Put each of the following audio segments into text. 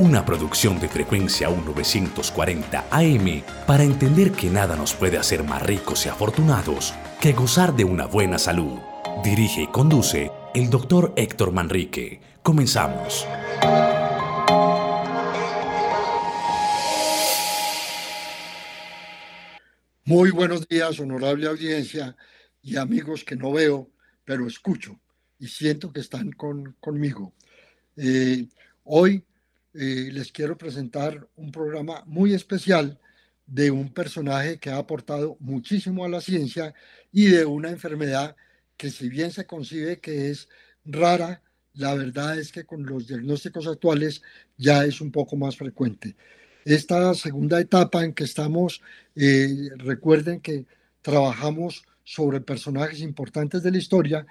una producción de frecuencia 1940 AM para entender que nada nos puede hacer más ricos y afortunados que gozar de una buena salud. Dirige y conduce el doctor Héctor Manrique. Comenzamos. Muy buenos días, honorable audiencia y amigos que no veo, pero escucho y siento que están conmigo. Eh, hoy eh, les quiero presentar un programa muy especial de un personaje que ha aportado muchísimo a la ciencia y de una enfermedad que si bien se concibe que es rara, la verdad es que con los diagnósticos actuales ya es un poco más frecuente. Esta segunda etapa en que estamos, eh, recuerden que trabajamos sobre personajes importantes de la historia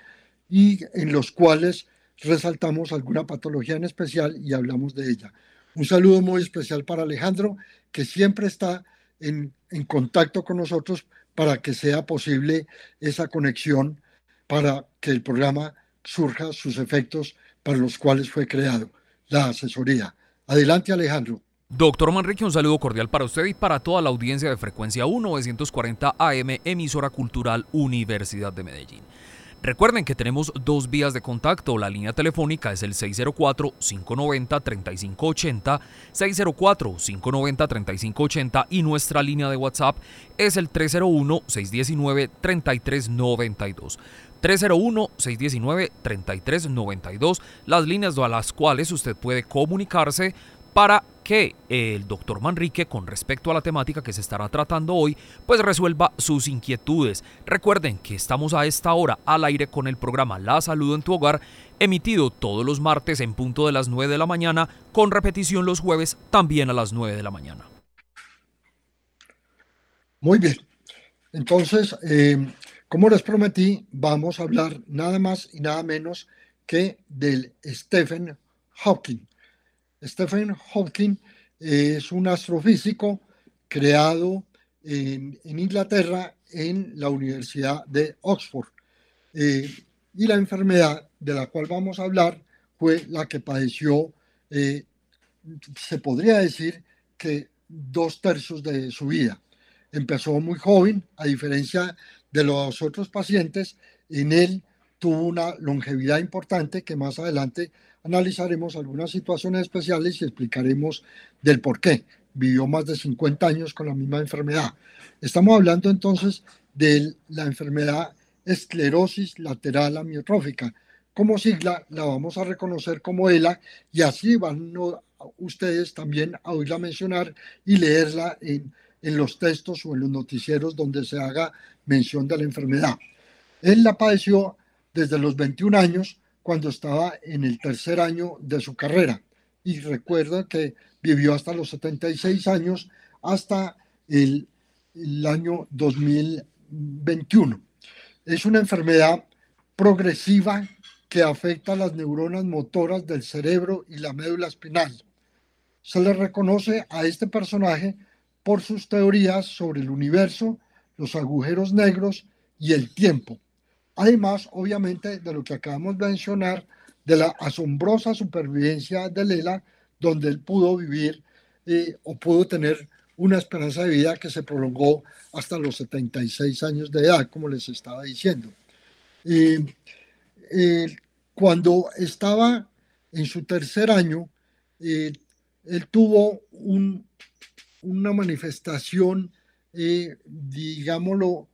y en los cuales resaltamos alguna patología en especial y hablamos de ella. Un saludo muy especial para Alejandro, que siempre está en, contacto con nosotros para que sea posible esa conexión para que el programa surja sus efectos para los cuales fue creado, la asesoría. Adelante Alejandro. Doctor Manrique, un saludo cordial para usted y para toda la audiencia de Frecuencia 1940 AM, emisora cultural Universidad de Medellín. Recuerden que tenemos dos vías de contacto. La línea telefónica es el 604-590-3580, 604-590-3580 y nuestra línea de WhatsApp es el 301-619-3392. 301-619-3392, las líneas a las cuales usted puede comunicarse para que el doctor Manrique, con respecto a la temática que se estará tratando hoy, pues resuelva sus inquietudes. Recuerden que estamos a esta hora al aire con el programa La Salud en tu Hogar, emitido todos los martes en punto de las 9 de la mañana, con repetición los jueves también a las 9 de la mañana. Muy bien. Entonces, eh, como les prometí, vamos a hablar nada más y nada menos que del Stephen Hawking. Stephen Hawking es un astrofísico creado en, Inglaterra en la Universidad de Oxford. Eh, y la enfermedad de la cual vamos a hablar fue la que padeció, eh, se podría decir que dos tercios de su vida. Empezó muy joven, a diferencia de los otros pacientes, en él tuvo una longevidad importante que más adelante analizaremos algunas situaciones especiales y explicaremos del por qué. Vivió más de 50 años con la misma enfermedad. Estamos hablando entonces de la enfermedad esclerosis lateral amiotrófica. Como sigla la vamos a reconocer como ELA y así van ustedes también a oírla mencionar y leerla en, en los textos o en los noticieros donde se haga mención de la enfermedad. Él la padeció desde los 21 años cuando estaba en el tercer año de su carrera. Y recuerda que vivió hasta los 76 años, hasta el, el año 2021. Es una enfermedad progresiva que afecta a las neuronas motoras del cerebro y la médula espinal. Se le reconoce a este personaje por sus teorías sobre el universo, los agujeros negros y el tiempo Además, obviamente, de lo que acabamos de mencionar, de la asombrosa supervivencia de Lela, donde él pudo vivir eh, o pudo tener una esperanza de vida que se prolongó hasta los 76 años de edad, como les estaba diciendo. Eh, cuando estaba en su tercer año, eh, él tuvo una manifestación, digámoslo,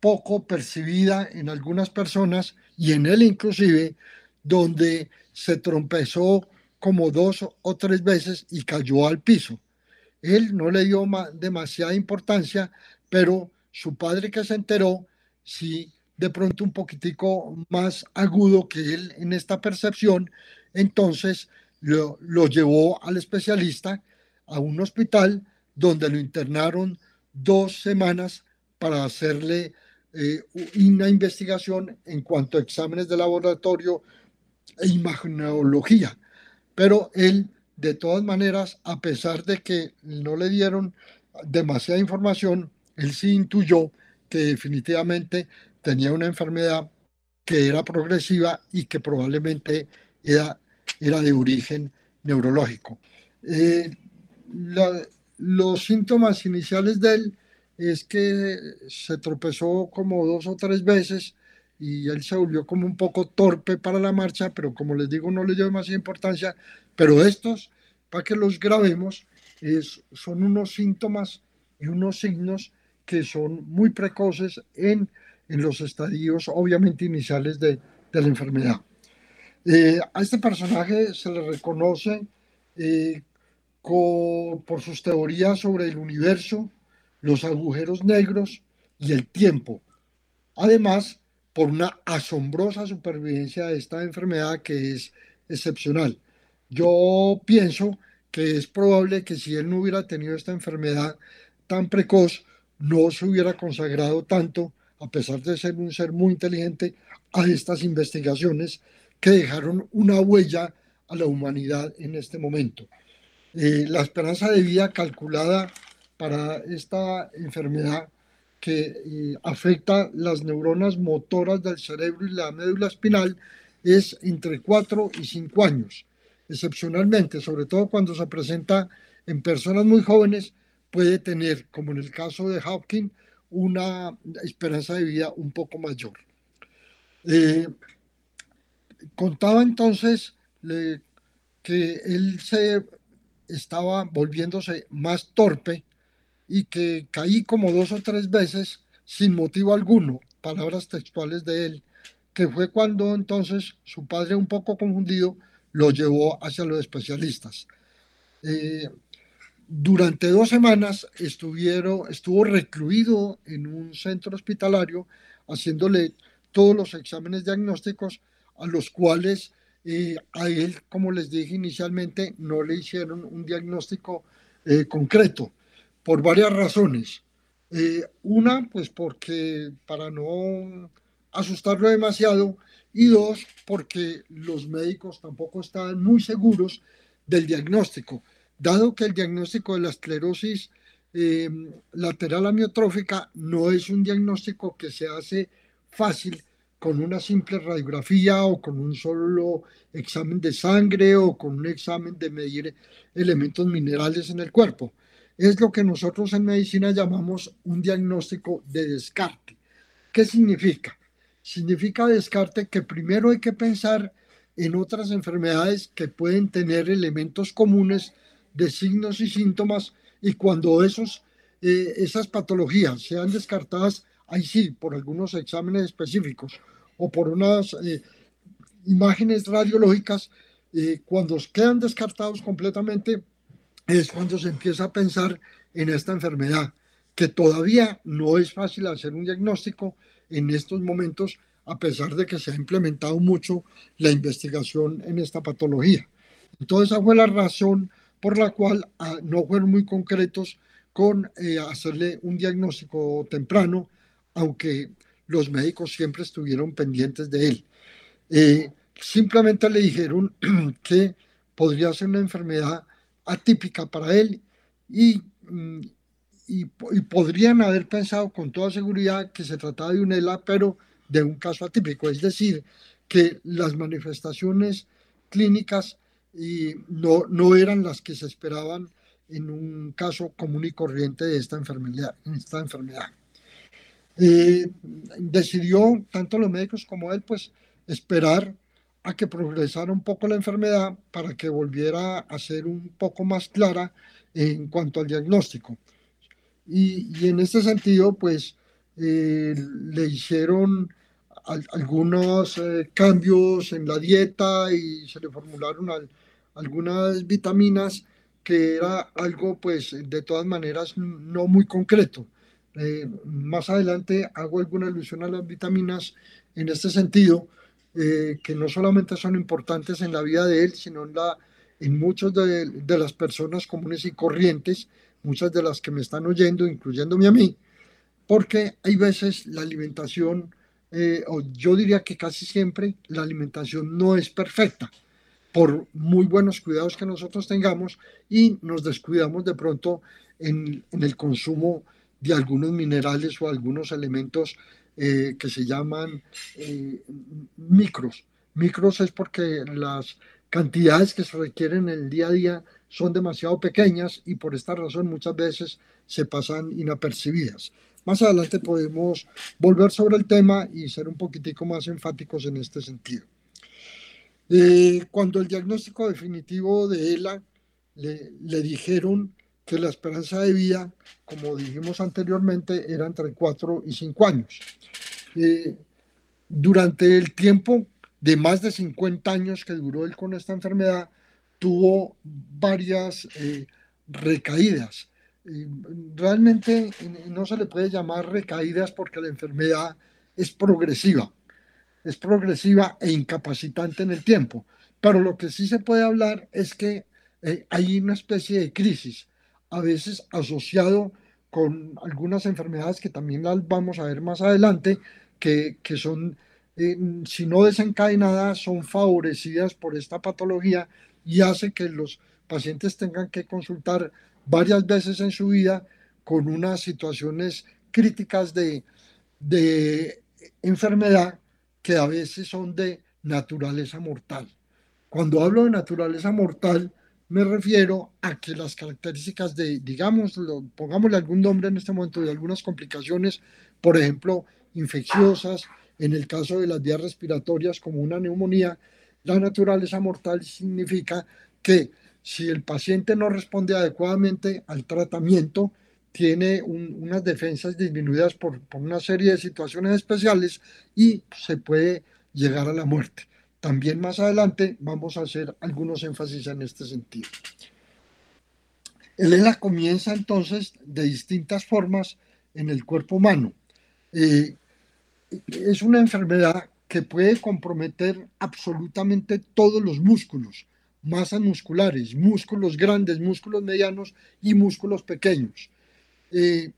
poco percibida en algunas personas y en él inclusive, donde se trompezó como dos o tres veces y cayó al piso. Él no le dio demasiada importancia, pero su padre que se enteró, sí, de pronto un poquitico más agudo que él en esta percepción, entonces lo, lo llevó al especialista a un hospital donde lo internaron dos semanas para hacerle eh, una investigación en cuanto a exámenes de laboratorio e imagenología. Pero él, de todas maneras, a pesar de que no le dieron demasiada información, él sí intuyó que definitivamente tenía una enfermedad que era progresiva y que probablemente era, de origen neurológico. Eh, los síntomas iniciales de él es que se tropezó como dos o tres veces y él se volvió como un poco torpe para la marcha, pero como les digo, no le dio demasiada importancia. Pero estos, para que los grabemos, son unos síntomas y unos signos que son muy precoces en, en los estadios, obviamente, iniciales de, de la enfermedad. Eh, a este personaje se le reconoce eh, por sus teorías sobre el universo, los agujeros negros y el tiempo. Además, por una asombrosa supervivencia de esta enfermedad que es excepcional. Yo pienso que es probable que si él no hubiera tenido esta enfermedad tan precoz, no se hubiera consagrado tanto, a pesar de ser un ser muy inteligente, a estas investigaciones que dejaron una huella a la humanidad en este momento. Eh, la esperanza de vida calculada para esta enfermedad que eh, afecta las neuronas motoras del cerebro y la médula espinal es entre 4 y 5 años. Excepcionalmente, sobre todo cuando se presenta en personas muy jóvenes, puede tener, como en el caso de Hopkins, una esperanza de vida un poco mayor. Eh, contaba entonces que él se estaba volviéndose más torpe y que caí como dos o tres veces sin motivo alguno, palabras textuales de él, que fue cuando entonces su padre, un poco confundido, lo llevó hacia los especialistas. Eh, durante dos semanas estuvo recluido en un centro hospitalario haciéndole todos los exámenes diagnósticos a los cuales eh, a él, como les dije inicialmente, no le hicieron un diagnóstico eh, concreto por varias razones. Eh, una, pues porque para no asustarlo demasiado, y dos, porque los médicos tampoco estaban muy seguros del diagnóstico, dado que el diagnóstico de la esclerosis eh, lateral amiotrófica no es un diagnóstico que se hace fácil con una simple radiografía o con un solo examen de sangre o con un examen de medir elementos minerales en el cuerpo es lo que nosotros en medicina llamamos un diagnóstico de descarte. ¿Qué significa? Significa descarte que primero hay que pensar en otras enfermedades que pueden tener elementos comunes de signos y síntomas y cuando esos, eh, esas patologías sean descartadas, ahí sí, por algunos exámenes específicos o por unas eh, imágenes radiológicas, eh, cuando quedan descartados completamente, es cuando se empieza a pensar en esta enfermedad, que todavía no es fácil hacer un diagnóstico en estos momentos, a pesar de que se ha implementado mucho la investigación en esta patología. Entonces, esa fue la razón por la cual ah, no fueron muy concretos con eh, hacerle un diagnóstico temprano, aunque los médicos siempre estuvieron pendientes de él. Eh, simplemente le dijeron que podría ser una enfermedad atípica para él mm, y, y, podrían haber pensado con toda seguridad que se trataba de un ELA, pero de un caso atípico, es decir, que las manifestaciones clínicas y no, no eran las que se esperaban en un caso común y corriente de esta enfermedad. Esta enfermedad. Eh, decidió, tanto los médicos como él, pues esperar a que progresara un poco la enfermedad para que volviera a ser un poco más clara en cuanto al diagnóstico. Y, en este sentido, pues eh, le hicieron algunos eh, cambios en la dieta y se le formularon algunas vitaminas que era algo, pues, de todas maneras, no muy concreto. Eh, más adelante hago alguna alusión a las vitaminas en este sentido, eh, que no solamente son importantes en la vida de él, sino en, la, en muchas de, las personas comunes y corrientes, muchas de las que me están oyendo, incluyéndome a mí, porque hay veces la alimentación, eh, o yo diría que casi siempre la alimentación no es perfecta por muy buenos cuidados que nosotros tengamos y nos descuidamos de pronto en, el consumo de algunos minerales o algunos elementos eh, que se llaman eh, micros. Micros es porque las cantidades que se requieren en el día a día son demasiado pequeñas y por esta razón muchas veces se pasan inapercibidas. Más adelante podemos volver sobre el tema y ser un poquitico más enfáticos en este sentido. Eh, cuando el diagnóstico definitivo de ELA le, le, dijeron que la esperanza de vida, como dijimos anteriormente, era entre 4 y 5 años. Eh, durante el tiempo de más de 50 años que duró él con esta enfermedad, tuvo varias eh, recaídas. realmente no se le puede llamar recaídas porque la enfermedad es progresiva, es progresiva e incapacitante en el tiempo. Pero lo que sí se puede hablar es que eh, hay una especie de crisis, a veces asociado con algunas enfermedades que también las vamos a ver más adelante, que, que son si no desencadenadas, son favorecidas por esta patología y hace que los pacientes tengan que consultar varias veces en su vida con unas situaciones críticas de, de enfermedad que a veces son de naturaleza mortal. Cuando hablo de naturaleza mortal, me refiero a que las características de, digamos, pongámosle algún nombre en este momento, de algunas complicaciones, por ejemplo, infecciosas, en el caso de las vías respiratorias como una neumonía, la naturaleza mortal significa que si el paciente no responde adecuadamente al tratamiento, tiene unas defensas disminuidas por, una serie de situaciones especiales y se puede llegar a la muerte. También más adelante vamos a hacer algunos énfasis en este sentido. El ELA comienza entonces de distintas formas en el cuerpo humano. Eh, es una enfermedad que puede comprometer absolutamente todos los músculos, masas musculares, músculos grandes, músculos medianos y músculos pequeños. Eh,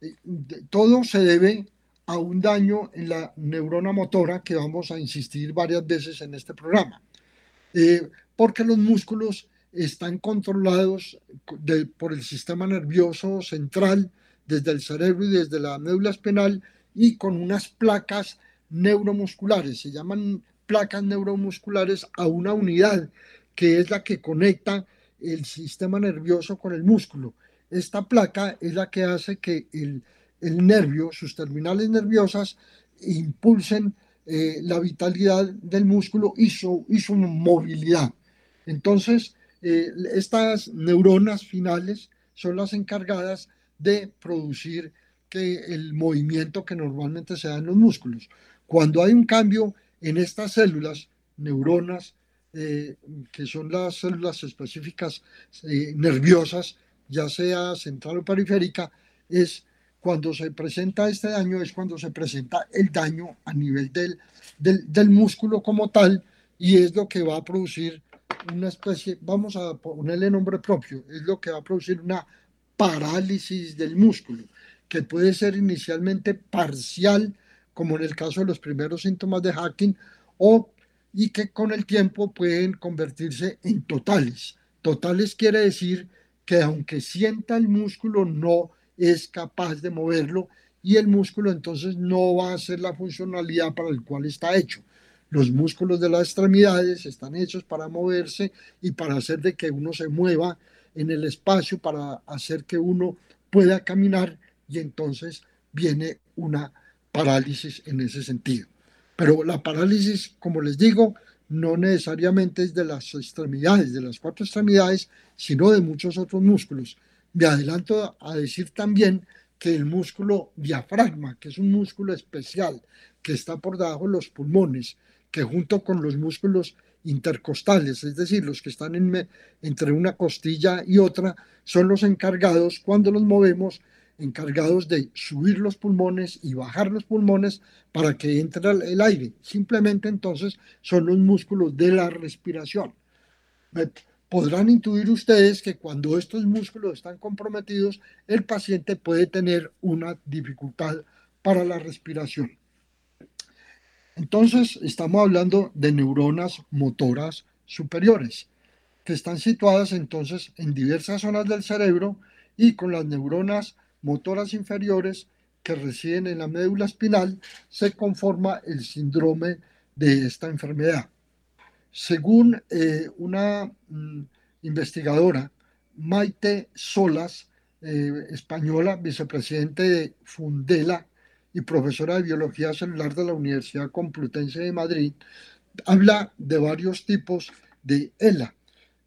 eh, todo se debe a un daño en la neurona motora que vamos a insistir varias veces en este programa, eh, porque los músculos están controlados por el sistema nervioso central desde el cerebro y desde la médula espinal y con unas placas neuromusculares, se llaman placas neuromusculares a una unidad que es la que conecta el sistema nervioso con el músculo. Esta placa es la que hace que el, nervio, sus terminales nerviosas, impulsen eh, la vitalidad del músculo y su, y su movilidad. Entonces, eh, estas neuronas finales son las encargadas de producir que el movimiento que normalmente se da en los músculos. Cuando hay un cambio en estas células, neuronas, eh, que son las células específicas nerviosas, ya sea central o periférica, es cuando se presenta este daño, es cuando se presenta el daño a nivel del, del, del músculo como tal, y es lo que va a producir una especie, vamos a ponerle nombre propio, es lo que va a producir una parálisis del músculo que puede ser inicialmente parcial, como en el caso de los primeros síntomas de hacking, o y que con el tiempo pueden convertirse en totales. Totales quiere decir que aunque sienta el músculo no es capaz de moverlo y el músculo entonces no va a hacer la funcionalidad para el cual está hecho. Los músculos de las extremidades están hechos para moverse y para hacer de que uno se mueva en el espacio, para hacer que uno pueda caminar y entonces viene una parálisis en ese sentido. Pero la parálisis, como les digo, no necesariamente es de las extremidades, de las cuatro extremidades, sino de muchos otros músculos. Me adelanto a decir también que el músculo diafragma, que es un músculo especial que está por debajo de los pulmones, que junto con los músculos intercostales, es decir, los que están entre una costilla y otra, son los encargados cuando los movemos encargados de subir los pulmones y bajar los pulmones para que entre el aire. Simplemente entonces son los músculos de la respiración. Podrán intuir ustedes que cuando estos músculos están comprometidos, el paciente puede tener una dificultad para la respiración. Entonces, estamos hablando de neuronas motoras superiores, que están situadas entonces en diversas zonas del cerebro y con las neuronas motoras inferiores que residen en la médula espinal, se conforma el síndrome de esta enfermedad. Según eh, una mm, investigadora, Maite Solas, eh, española, vicepresidente de Fundela y profesora de biología celular de la Universidad Complutense de Madrid, habla de varios tipos de ELA,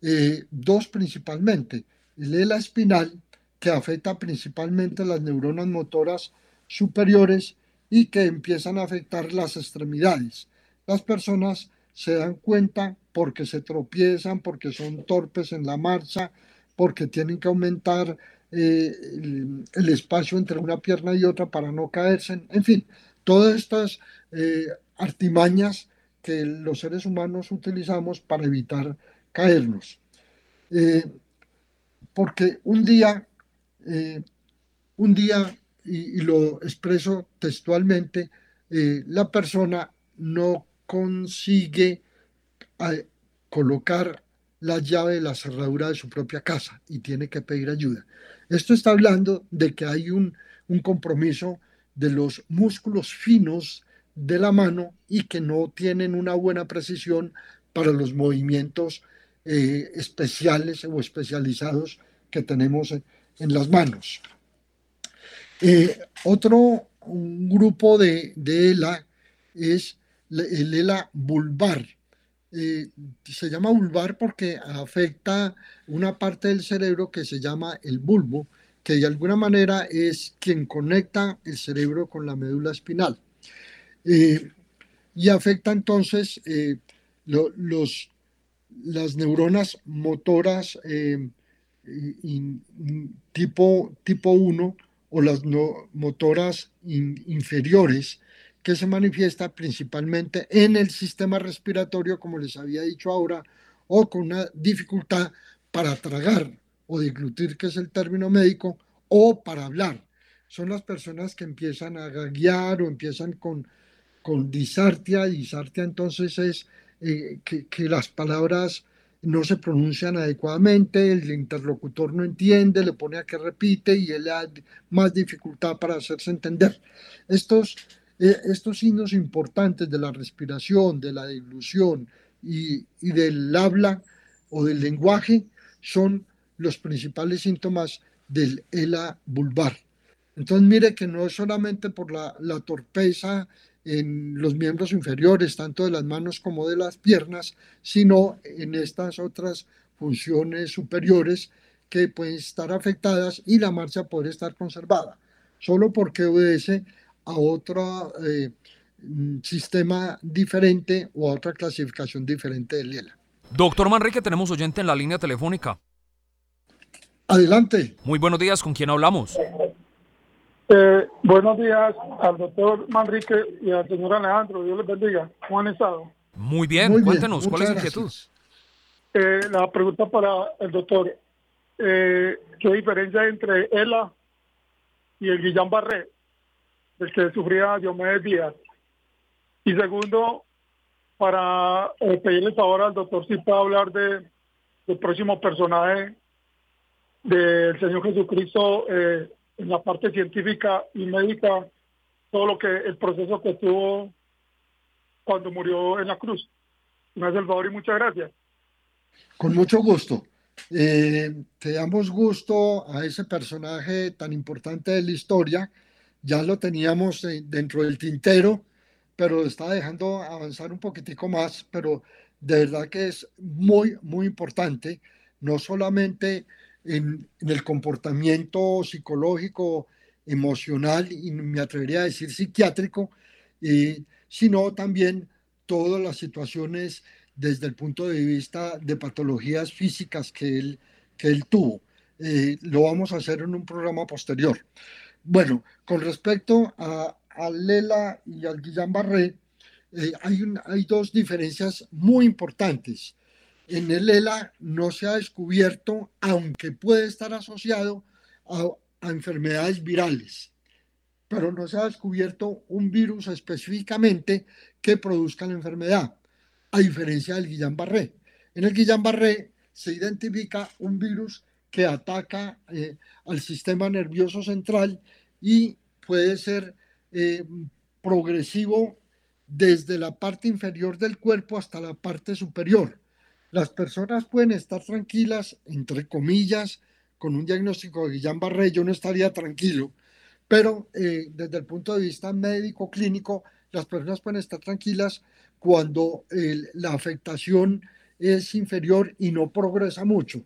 eh, dos principalmente, el ELA espinal, que afecta principalmente las neuronas motoras superiores y que empiezan a afectar las extremidades. Las personas se dan cuenta porque se tropiezan, porque son torpes en la marcha, porque tienen que aumentar eh, el, espacio entre una pierna y otra para no caerse. En fin, todas estas eh, artimañas que los seres humanos utilizamos para evitar caernos. Eh, porque un día, un día, y, lo expreso textualmente, la persona no consigue colocar la llave de la cerradura de su propia casa y tiene que pedir ayuda. Esto está hablando de que hay un, compromiso de los músculos finos de la mano y que no tienen una buena precisión para los movimientos eh, especiales o especializados que tenemos en, las manos. Eh, otro grupo de, de ELA es el vulvar. Eh, se llama vulvar porque afecta una parte del cerebro que se llama el bulbo, que de alguna manera es quien conecta el cerebro con la médula espinal. Eh, y afecta entonces eh, los, las neuronas motoras tipo, tipo 1 o las motoras inferiores que se manifiesta principalmente en el sistema respiratorio, como les había dicho ahora, o con una dificultad para tragar o deglutir, que es el término médico, o para hablar. Son las personas que empiezan a gaguear o empiezan con, con disartia. Disartia entonces es eh, que, las palabras no se pronuncian adecuadamente, el interlocutor no entiende, le pone a que repite y él da más dificultad para hacerse entender. Estos estos signos importantes de la respiración, de la dilución y, del habla o del lenguaje son los principales síntomas del ELA vulvar. Entonces mire que no es solamente por la, torpeza en los miembros inferiores, tanto de las manos como de las piernas, sino en estas otras funciones superiores que pueden estar afectadas y la marcha puede estar conservada, solo porque obedece a otro eh, mm, sistema diferente o a otra clasificación diferente del ELA. Doctor Manrique, tenemos oyente en la línea telefónica. Adelante. Muy buenos días, ¿con quién hablamos? Eh, buenos días al doctor Manrique y al señor Alejandro. Dios les bendiga. ¿Cómo han estado? Muy bien, cuéntenos, ¿cuál es la inquietud? Eh, la pregunta para el doctor. ¿Qué diferencia entre ELA y el Guillain-Barré? El que sufría Diomedes Díaz. Y segundo, para eh, pedirles ahora al doctor si puede hablar de, del próximo personaje del Señor Jesucristo eh, en la parte científica y médica, todo lo que el proceso que tuvo cuando murió en la cruz. Me hace el y muchas gracias. Con mucho gusto. Eh, te damos gusto a ese personaje tan importante de la historia ya lo teníamos dentro del tintero, pero está dejando avanzar un poquitico más, pero de verdad que es muy, muy importante, no solamente en, el comportamiento psicológico, emocional y me atrevería a decir psiquiátrico, sino también todas las situaciones desde el punto de vista de patologías físicas que él, que él tuvo. Eh, lo vamos a hacer en un programa posterior. Bueno, con respecto a, Lela y al Guillain-Barré, eh, hay, hay dos diferencias muy importantes. en el ELA no se ha descubierto, aunque puede estar asociado a, enfermedades virales, pero no se ha descubierto un virus específicamente que produzca la enfermedad, a diferencia del Guillain-Barré. En el Guillain-Barré se identifica un virus que ataca eh, al sistema nervioso central y puede ser eh, progresivo desde la parte inferior del cuerpo hasta la parte superior. Las personas pueden estar tranquilas, entre comillas, con un diagnóstico de Guillain-Barré, yo no estaría tranquilo, pero eh, desde el punto de vista médico clínico, las personas pueden estar tranquilas cuando la afectación es inferior y no progresa mucho.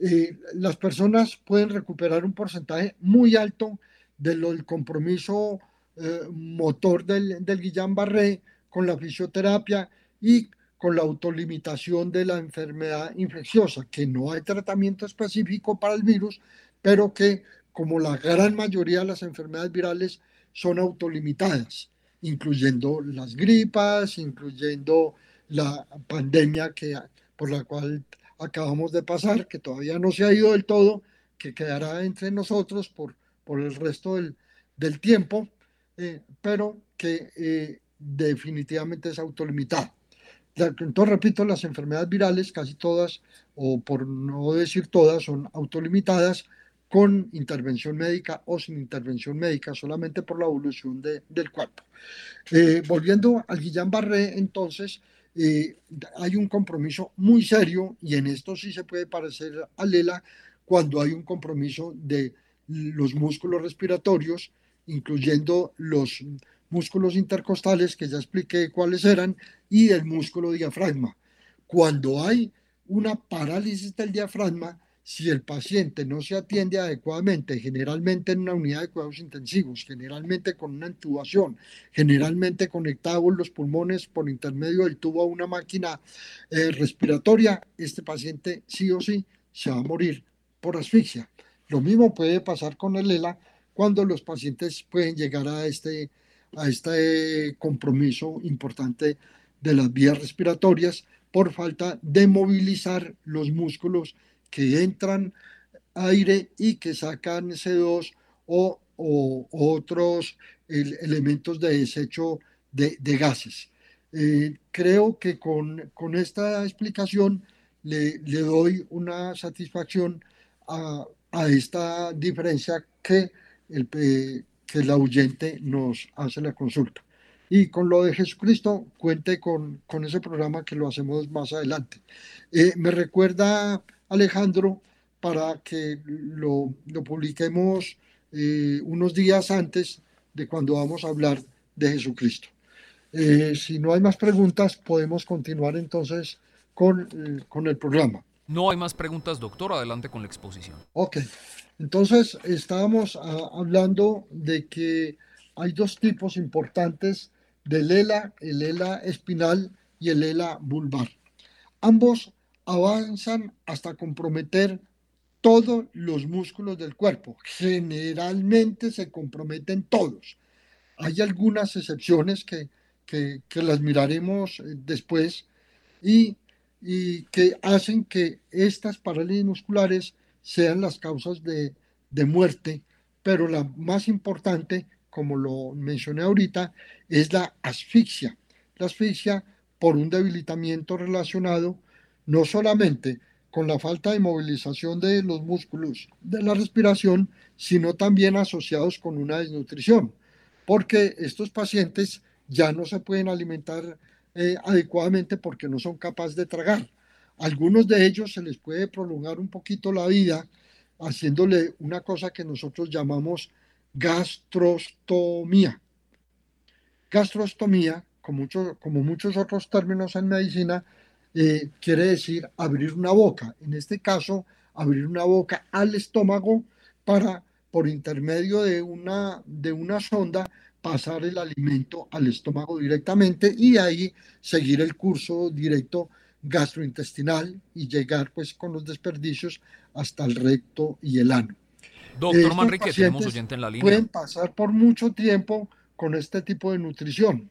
Eh, las personas pueden recuperar un porcentaje muy alto del compromiso eh, motor del, del Guillain-Barré con la fisioterapia y con la autolimitación de la enfermedad infecciosa, que no hay tratamiento específico para el virus, pero que como la gran mayoría de las enfermedades virales son autolimitadas, incluyendo las gripas, incluyendo la pandemia que, por la cual acabamos de pasar, que todavía no se ha ido del todo, que quedará entre nosotros por, por el resto del, del tiempo, eh, pero que eh, definitivamente es autolimitada. Entonces, repito, las enfermedades virales, casi todas, o por no decir todas, son autolimitadas con intervención médica o sin intervención médica, solamente por la evolución del cuerpo. Eh, volviendo al Guillain-Barré, entonces, eh, hay un compromiso muy serio, y en esto sí se puede parecer a Lela, cuando hay un compromiso de los músculos respiratorios, incluyendo los músculos intercostales, que ya expliqué cuáles eran, y el músculo diafragma. Cuando hay una parálisis del diafragma, si el paciente no se atiende adecuadamente, generalmente en una unidad de cuidados intensivos, generalmente con una intubación, generalmente conectado los pulmones por intermedio del tubo a una máquina eh, respiratoria, este paciente sí o sí se va a morir por asfixia. Lo mismo puede pasar con el ELA cuando los pacientes pueden llegar a este a este compromiso importante de las vías respiratorias por falta de movilizar los músculos que entran aire y que sacan CO2 o, otros elementos de desecho de, gases. Eh, creo que con, esta explicación le, doy una satisfacción a, a esta diferencia que el, que el oyente nos hace la consulta. Y con lo de Jesucristo, cuente con, con ese programa que lo hacemos más adelante. Eh, me recuerda Alejandro para que lo, lo publiquemos eh, unos días antes de cuando vamos a hablar de Jesucristo. Eh, si no hay más preguntas, podemos continuar entonces con, con el programa. No hay más preguntas, doctor. Adelante con la exposición. Ok. Entonces, estábamos ah, hablando de que hay dos tipos importantes del ELA, el ELA espinal y el ELA vulvar. Ambos avanzan hasta comprometer todos los músculos del cuerpo. Generalmente se comprometen todos. Hay algunas excepciones que, las miraremos eh, después y, y que hacen que estas parálisis musculares sean las causas de, muerte, pero la más importante, como lo mencioné ahorita, es la asfixia. La asfixia por un debilitamiento relacionado no solamente con la falta de movilización de los músculos de la respiración, sino también asociados con una desnutrición, porque estos pacientes ya no se pueden alimentar eh, adecuadamente porque no son capaces de tragar. Algunos de ellos se les puede prolongar un poquito la vida haciéndole una cosa que nosotros llamamos gastrostomía. Gastrostomía, como, como muchos otros términos en medicina, eh, quiere decir abrir una boca. En este caso, abrir una boca al estómago para, por intermedio de una, de una sonda, pasar el alimento al estómago directamente y ahí seguir el curso directo gastrointestinal y llegar pues con los desperdicios hasta el recto y el ano. Doctor Manrique, tenemos oyente en la línea. Pueden pasar por mucho tiempo con este tipo de nutrición.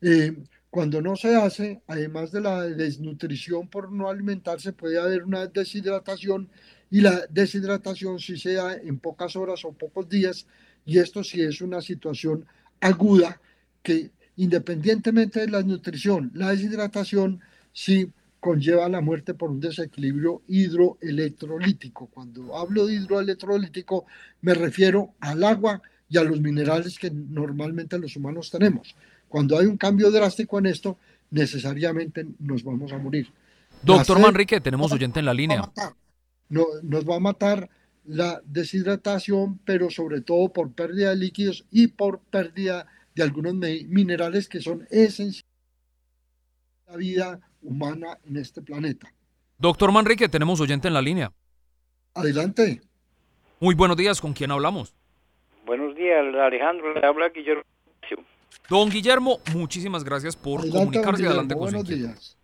Eh, Cuando no se hace, además de la desnutrición por no alimentarse, puede haber una deshidratación y la deshidratación si se da en pocas horas o pocos días y esto sí es una situación aguda que independientemente de la nutrición, la deshidratación sí conlleva la muerte por un desequilibrio hidroelectrolítico. Cuando hablo de hidroelectrolítico me refiero al agua y a los minerales que normalmente los humanos tenemos. Cuando hay un cambio drástico en esto, necesariamente nos vamos a morir. Doctor Manrique, tenemos oyente en la línea. No, nos va a matar la deshidratación, pero sobre todo por pérdida de líquidos y por pérdida de algunos minerales que son esenciales para la vida humana en este planeta. Doctor Manrique, tenemos oyente en la línea. Adelante. Muy buenos días, ¿con quién hablamos? Buenos días, Alejandro, le habla Guillermo. Don Guillermo, muchísimas gracias por comunicarse. Adelante con Buenos días.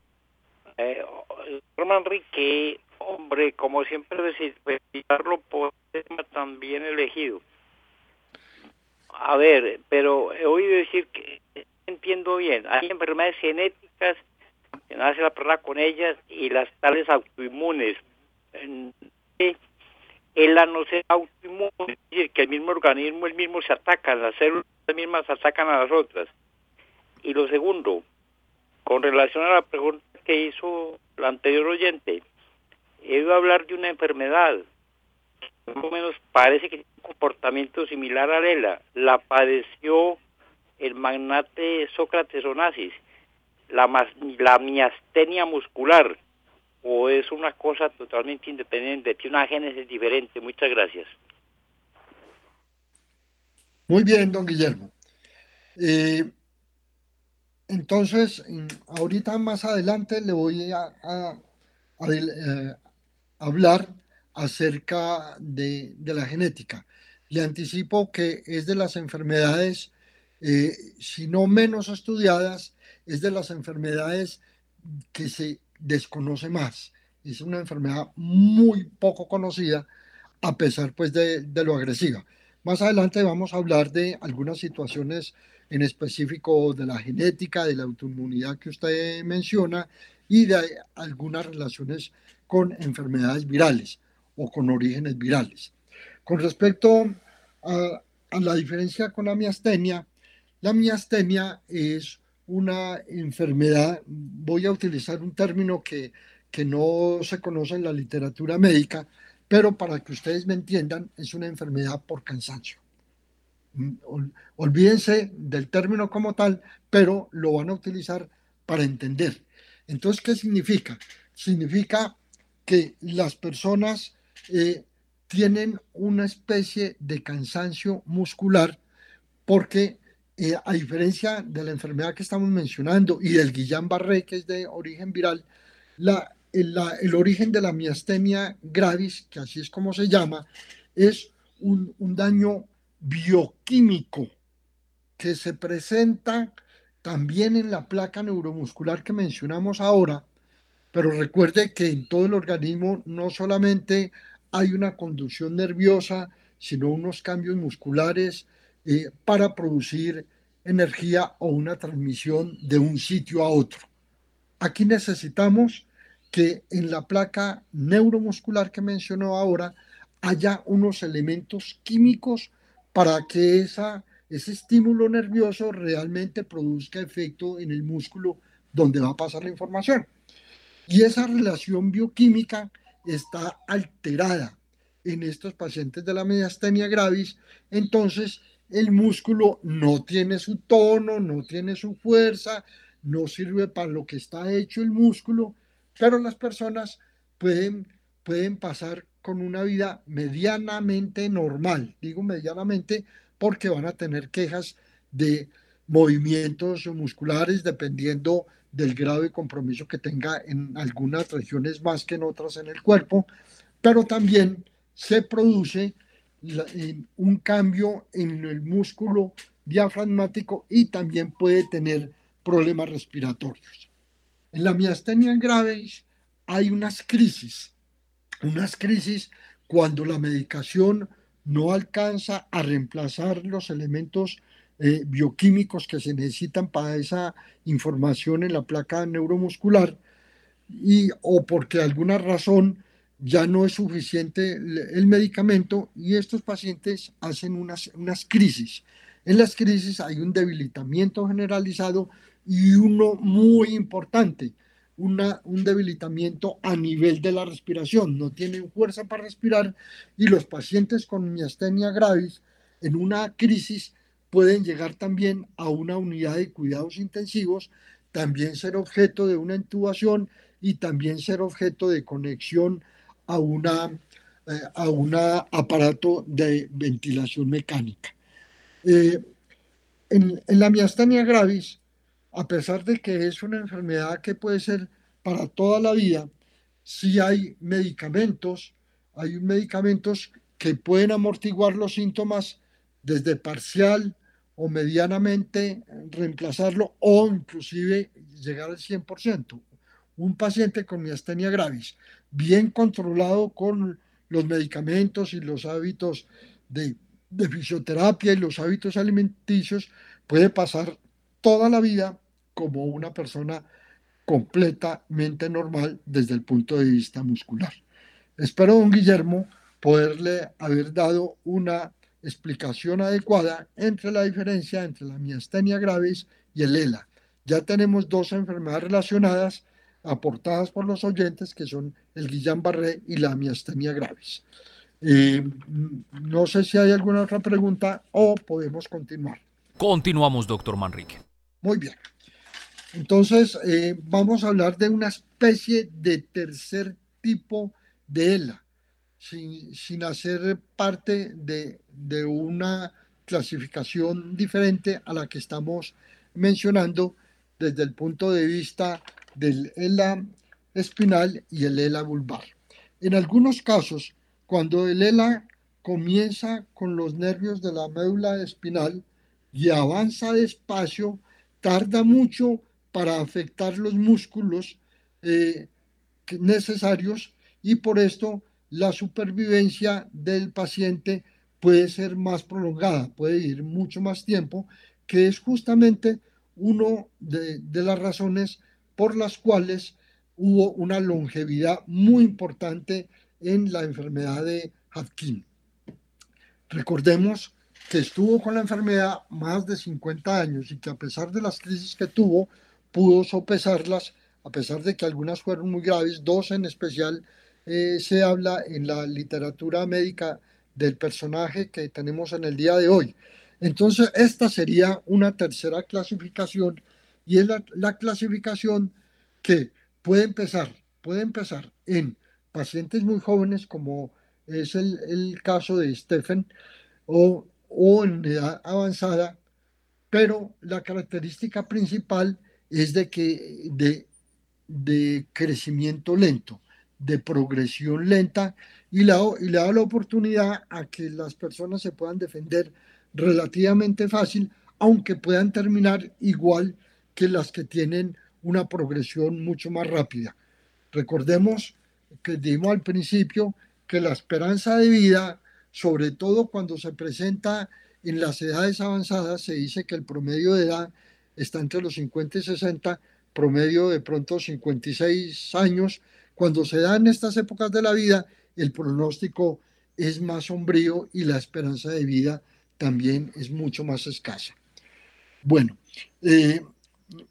Eh, Manrique, hombre, como siempre, felicitarlo por el tema tan bien elegido. A ver, pero he oído decir que entiendo bien, hay enfermedades genéticas que nace la persona con ellas y las tales autoinmunes. El no ser autoinmune, es decir, que el mismo organismo, el mismo se ataca, las células mismas atacan a las otras. Y lo segundo, con relación a la pregunta que hizo la anterior oyente, he ido a hablar de una enfermedad, o menos parece que tiene un comportamiento similar a Lela, la padeció el magnate Sócrates Onassis, la, la miastenia muscular, o es una cosa totalmente independiente, tiene una génesis diferente. Muchas gracias. Muy bien, don Guillermo. Eh, entonces, ahorita más adelante le voy a, eh, hablar acerca de, la genética. Le anticipo que es de las enfermedades, eh, si no menos estudiadas, es de las enfermedades que se desconoce más. Es una enfermedad muy poco conocida, a pesar pues de, de lo agresiva. Más adelante vamos a hablar de algunas situaciones en específico de la genética, de la autoinmunidad que usted menciona y de algunas relaciones con enfermedades virales o con orígenes virales. Con respecto a, la diferencia con la miastenia, la miastenia es una enfermedad, voy a utilizar un término que, que no se conoce en la literatura médica, pero para que ustedes me entiendan, es una enfermedad por cansancio. Mm, olvídense del término como tal, pero lo van a utilizar para entender. Entonces, ¿qué significa? Significa que las personas eh, tienen una especie de cansancio muscular porque eh, a diferencia de la enfermedad que estamos mencionando y del Guillain-Barré, que es de origen viral, el, origen de la miastenia gravis, que así es como se llama, es un, un daño bioquímico que se presenta también en la placa neuromuscular que mencionamos ahora, pero recuerde que en todo el organismo no solamente hay una conducción nerviosa, sino unos cambios musculares eh, para producir energía o una transmisión de un sitio a otro. Aquí necesitamos que en la placa neuromuscular que mencionó ahora haya unos elementos químicos para que esa, ese estímulo nervioso realmente produzca efecto en el músculo donde va a pasar la información. Y esa relación bioquímica está alterada en estos pacientes de la mediastenia gravis, entonces el músculo no tiene su tono, no tiene su fuerza, no sirve para lo que está hecho el músculo, pero las personas pueden, pueden pasar con una vida medianamente normal. Digo medianamente porque van a tener quejas de movimientos musculares dependiendo del grado de compromiso que tenga en algunas regiones más que en otras en el cuerpo, pero también se produce un cambio en el músculo diafragmático y también puede tener problemas respiratorios. En la miastenia graves hay unas crisis unas crisis cuando la medicación no alcanza a reemplazar los elementos eh, bioquímicos que se necesitan para esa información en la placa neuromuscular y o porque alguna razón ya no es suficiente el medicamento y estos pacientes hacen unas, unas crisis. En las crisis hay un debilitamiento generalizado y uno muy importante, una, un debilitamiento a nivel de la respiración. No tienen fuerza para respirar y los pacientes con miastenia gravis en una crisis pueden llegar también a una unidad de cuidados intensivos, también ser objeto de una intubación y también ser objeto de conexión a una eh, a un aparato de ventilación mecánica. Eh, en, en, la miastenia gravis, a pesar de que es una enfermedad que puede ser para toda la vida, sí hay medicamentos, hay medicamentos que pueden amortiguar los síntomas desde parcial o medianamente reemplazarlo o inclusive llegar al 100% un paciente con miastenia gravis, bien controlado con los medicamentos y los hábitos de, fisioterapia y los hábitos alimenticios, puede pasar toda la vida como una persona completamente normal desde el punto de vista muscular. Espero, don Guillermo, poderle haber dado una explicación adecuada entre la diferencia entre la miastenia gravis y el ELA. Ya tenemos dos enfermedades relacionadas aportadas por los oyentes, que son el Guillain-Barré y la miastenia gravis. Eh, no sé si hay alguna otra pregunta o podemos continuar. Continuamos, doctor Manrique. Muy bien. Entonces, eh, vamos a hablar de una especie de tercer tipo de ELA, sin, sin hacer parte de, de una clasificación diferente a la que estamos mencionando desde el punto de vista del ELA espinal y el ELA vulvar. En algunos casos, cuando el ELA comienza con los nervios de la médula espinal y avanza despacio, tarda mucho para afectar los músculos eh, necesarios y por esto la supervivencia del paciente puede ser más prolongada, puede ir mucho más tiempo, que es justamente de, de las razones por las cuales hubo una longevidad muy importante en la enfermedad de Hodgkin. Recordemos que estuvo con la enfermedad más de 50 años y que a pesar de las crisis que tuvo, pudo sopesarlas, a pesar de que algunas fueron muy graves, dos en especial eh, se habla en la literatura médica del personaje que tenemos en el día de hoy. Entonces, esta sería una tercera clasificación y es la, clasificación que puede empezar, puede empezar en pacientes muy jóvenes, como es el, caso de Stephen, o, o en edad avanzada, pero la característica principal es de que de, de crecimiento lento, de progresión lenta, y, y le da la oportunidad a que las personas se puedan defender relativamente fácil, aunque puedan terminar igual que las que tienen una progresión mucho más rápida. Recordemos que dijimos al principio que la esperanza de vida, sobre todo cuando se presenta en las edades avanzadas, se dice que el promedio de edad está entre los 50 y 60, promedio de pronto 56 años. Cuando se da en estas épocas de la vida, el pronóstico es más sombrío y la esperanza de vida también es mucho más escasa. Bueno, eh,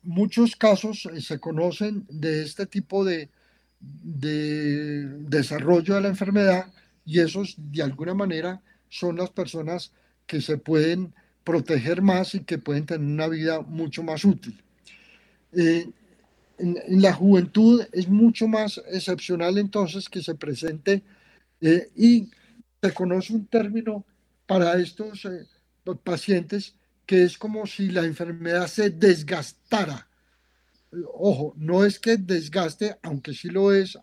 muchos casos eh, se conocen de este tipo de, de desarrollo de la enfermedad y esos de alguna manera son las personas que se pueden proteger más y que pueden tener una vida mucho más útil. Eh, en, la juventud es mucho más excepcional entonces que se presente eh, y se conoce un término para estos pacientes que es como si la enfermedad se desgastara. Ojo, no es que desgaste, aunque sí lo es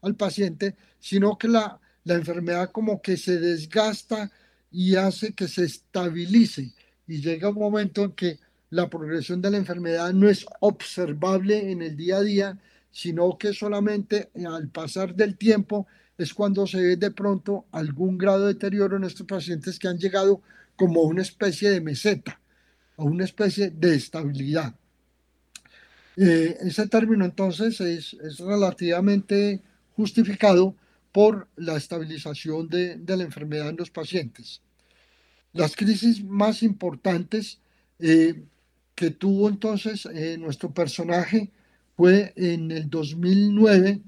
al, paciente, sino que la, la enfermedad como que se desgasta y hace que se estabilice y llega un momento en que la progresión de la enfermedad no es observable en el día a día, sino que solamente al pasar del tiempo es cuando se ve de pronto algún grado de deterioro en estos pacientes que han llegado como una especie de meseta. a una especie de estabilidad. Eh, ese término entonces es, es, relativamente justificado por la estabilización de, de, la enfermedad en los pacientes. Las crisis más importantes eh, que tuvo entonces eh, nuestro personaje fue en el 2009,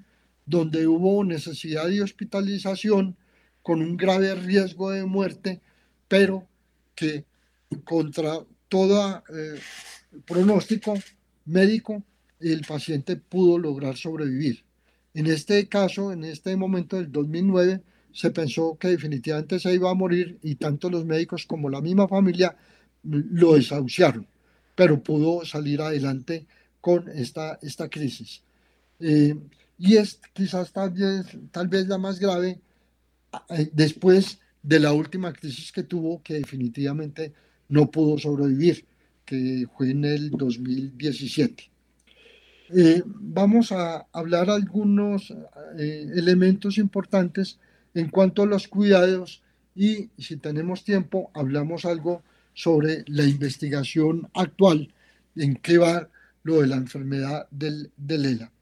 donde hubo necesidad de hospitalización con un grave riesgo de muerte, pero que contra todo eh, pronóstico médico, el paciente pudo lograr sobrevivir. En este caso, en este momento del 2009, se pensó que definitivamente se iba a morir y tanto los médicos como la misma familia lo desahuciaron, pero pudo salir adelante con esta, esta crisis. Eh, y es quizás tal vez, tal vez la más grave eh, después de la última crisis que tuvo, que definitivamente no pudo sobrevivir, que fue en el 2017. Eh, vamos a hablar algunos eh, elementos importantes en cuanto a los cuidados y si tenemos tiempo hablamos algo sobre la investigación actual en qué va lo de la enfermedad del, del ELA.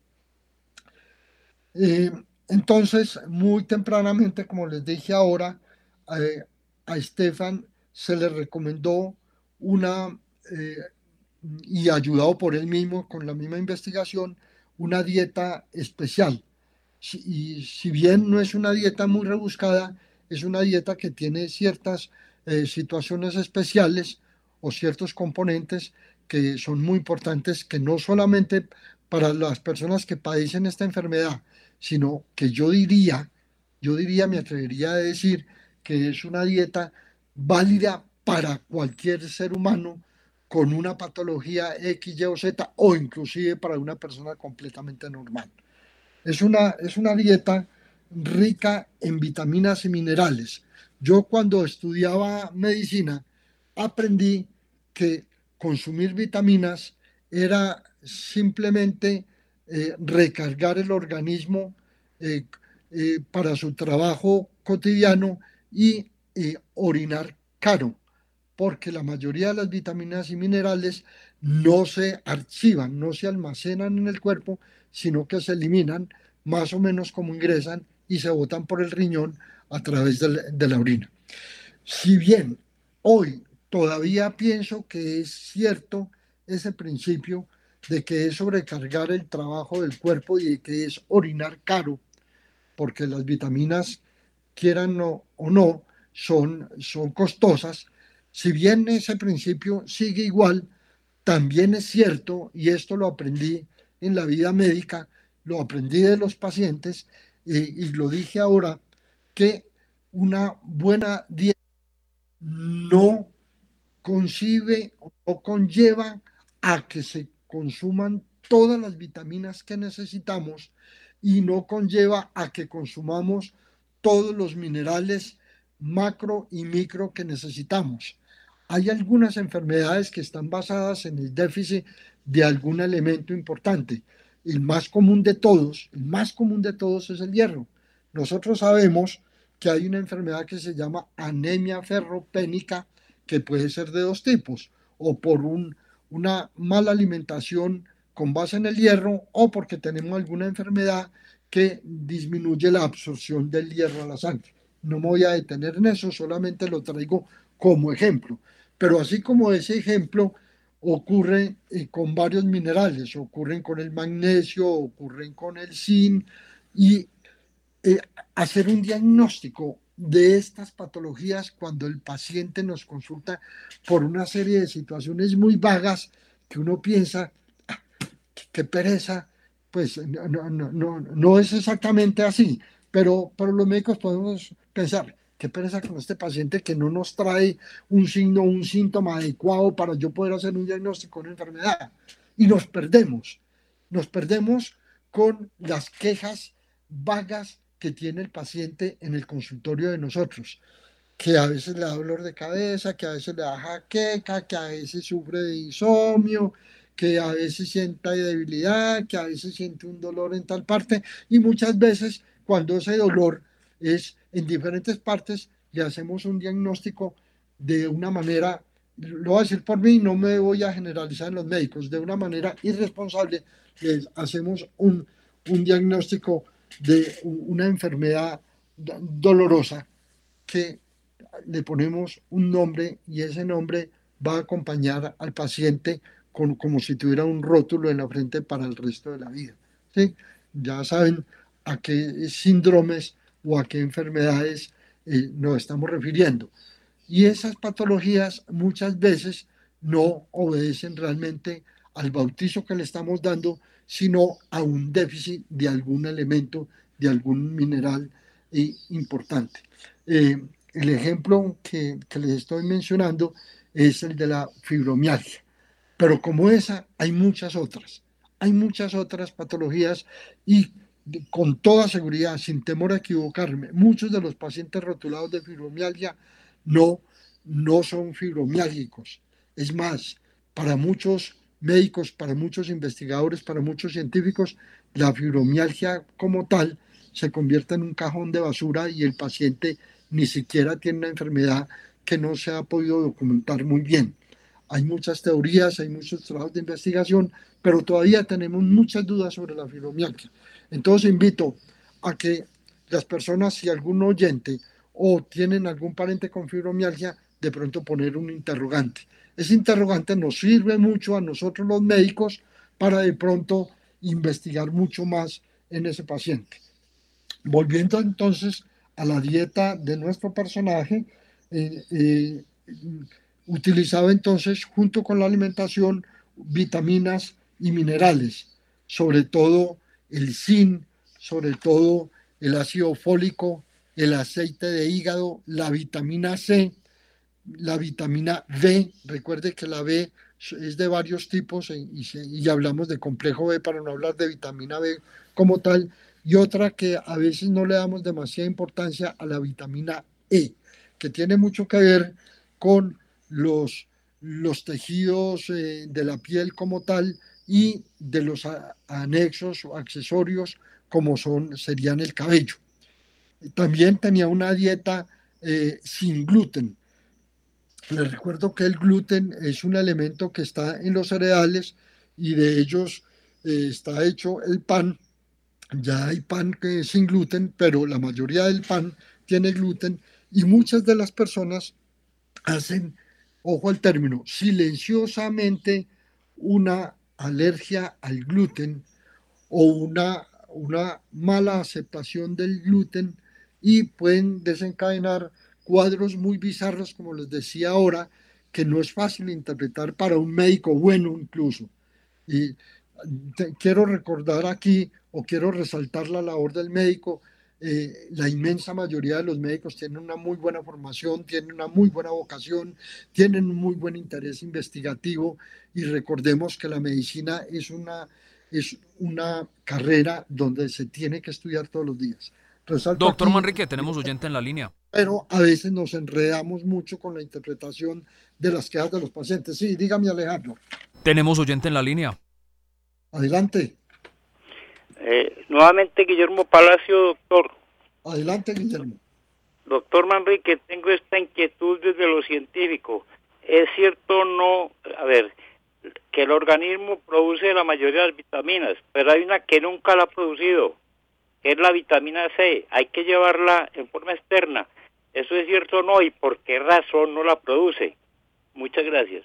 Eh, entonces, muy tempranamente, como les dije ahora, a Estefan se le recomendó una, eh, y ayudado por él mismo con la misma investigación, una dieta especial. y si bien no es una dieta muy rebuscada, es una dieta que tiene ciertas eh, situaciones especiales o ciertos componentes que son muy importantes, que no solamente para las personas que padecen esta enfermedad, sino que yo diría, yo diría, me atrevería a decir que es una dieta válida para cualquier ser humano con una patología X, Y o Z o inclusive para una persona completamente normal. Es una, es una dieta rica en vitaminas y minerales. Yo cuando estudiaba medicina aprendí que consumir vitaminas era simplemente eh, recargar el organismo eh, eh, para su trabajo cotidiano y orinar caro, porque la mayoría de las vitaminas y minerales no se archivan, no se almacenan en el cuerpo, sino que se eliminan más o menos como ingresan y se botan por el riñón a través de la, orina. Si bien hoy todavía pienso que es cierto ese principio de que es sobrecargar el trabajo del cuerpo y que es orinar caro, porque las vitaminas, quieran o no, son, son costosas, si bien ese principio sigue igual, también es cierto, y esto lo aprendí en la vida médica, lo aprendí de los pacientes, y lo dije ahora, que una buena dieta no concibe o conlleva a que se consuman todas las vitaminas que necesitamos y no conlleva a que consumamos todos los minerales macro y micro que necesitamos. Hay algunas enfermedades que están basadas en el déficit de algún elemento importante. El más común de todos, el más común de todos es el hierro. Nosotros sabemos que hay una enfermedad que se llama anemia ferropénica, que puede ser de dos tipos, o por un, una mala alimentación con base en el hierro, o porque tenemos alguna enfermedad que disminuye la absorción del hierro a la sangre. No me voy a detener en eso, solamente lo traigo como ejemplo. Pero así como ese ejemplo ocurre eh, con varios minerales, ocurren con el magnesio, ocurren con el zinc, y eh, hacer un diagnóstico de estas patologías cuando el paciente nos consulta por una serie de situaciones muy vagas que uno piensa, ah, qué pereza, pues no, no, no, no es exactamente así, pero, pero los médicos podemos pensar, qué pereza con este paciente que no nos trae un signo, un síntoma adecuado para yo poder hacer un diagnóstico de una enfermedad. Y nos perdemos, nos perdemos con las quejas vagas que tiene el paciente en el consultorio de nosotros, que a veces le da dolor de cabeza, que a veces le da jaqueca, que a veces sufre de insomnio, que a veces sienta debilidad, que a veces siente un dolor en tal parte y muchas veces cuando ese dolor es en diferentes partes, le hacemos un diagnóstico de una manera lo voy a decir por mí, no me voy a generalizar en los médicos, de una manera irresponsable les hacemos un, un diagnóstico de una enfermedad dolorosa que le ponemos un nombre y ese nombre va a acompañar al paciente como si tuviera un rótulo en la frente para el resto de la vida. ¿sí? Ya saben a qué síndromes o a qué enfermedades eh, nos estamos refiriendo. Y esas patologías muchas veces no obedecen realmente al bautizo que le estamos dando, sino a un déficit de algún elemento, de algún mineral eh, importante. Eh, el ejemplo que les estoy mencionando es el de la fibromialgia. Pero como esa, hay muchas otras. Hay muchas otras patologías y con toda seguridad, sin temor a equivocarme, muchos de los pacientes rotulados de fibromialgia no, no son fibromiálgicos. Es más, para muchos médicos, para muchos investigadores, para muchos científicos, la fibromialgia como tal se convierte en un cajón de basura y el paciente ni siquiera tiene una enfermedad que no se ha podido documentar muy bien. Hay muchas teorías, hay muchos trabajos de investigación, pero todavía tenemos muchas dudas sobre la fibromialgia. Entonces invito a que las personas, si algún oyente o tienen algún pariente con fibromialgia, de pronto poner un interrogante. Ese interrogante nos sirve mucho a nosotros los médicos para de pronto investigar mucho más en ese paciente. Volviendo entonces a la dieta de nuestro personaje, eh, eh, utilizaba entonces junto con la alimentación vitaminas y minerales, sobre todo el zinc, sobre todo el ácido fólico, el aceite de hígado, la vitamina C, la vitamina B. Recuerde que la B es de varios tipos y, y, hablamos de complejo B para no hablar de vitamina B como tal. Y otra que a veces no le damos demasiada importancia a la vitamina E, que tiene mucho que ver con los, los tejidos eh, de la piel como tal y de los anexos o accesorios como son, serían el cabello. También tenía una dieta eh, sin gluten. Les recuerdo que el gluten es un elemento que está en los cereales y de ellos eh, está hecho el pan. Ya hay pan que sin gluten, pero la mayoría del pan tiene gluten y muchas de las personas hacen, ojo al término, silenciosamente una alergia al gluten o una, una mala aceptación del gluten y pueden desencadenar cuadros muy bizarros, como les decía ahora, que no es fácil interpretar para un médico bueno incluso. Y quiero recordar aquí o quiero resaltar la labor del médico eh, la inmensa mayoría de los médicos tienen una muy buena formación, tienen una muy buena vocación, tienen un muy buen interés investigativo y recordemos que la medicina es una, es una carrera donde se tiene que estudiar todos los días. Doctor Manrique, tenemos oyente en la línea. Pero a veces nos enredamos mucho con la interpretación de las quejas de los pacientes. Sí, dígame Alejandro. Tenemos oyente en la línea. Adelante. Eh, nuevamente, Guillermo Palacio, doctor. Adelante, Guillermo. Doctor Manrique, tengo esta inquietud desde lo científico. ¿Es cierto o no, a ver, que el organismo produce la mayoría de las vitaminas, pero hay una que nunca la ha producido, que es la vitamina C. Hay que llevarla en forma externa. ¿Eso es cierto o no? ¿Y por qué razón no la produce? Muchas gracias.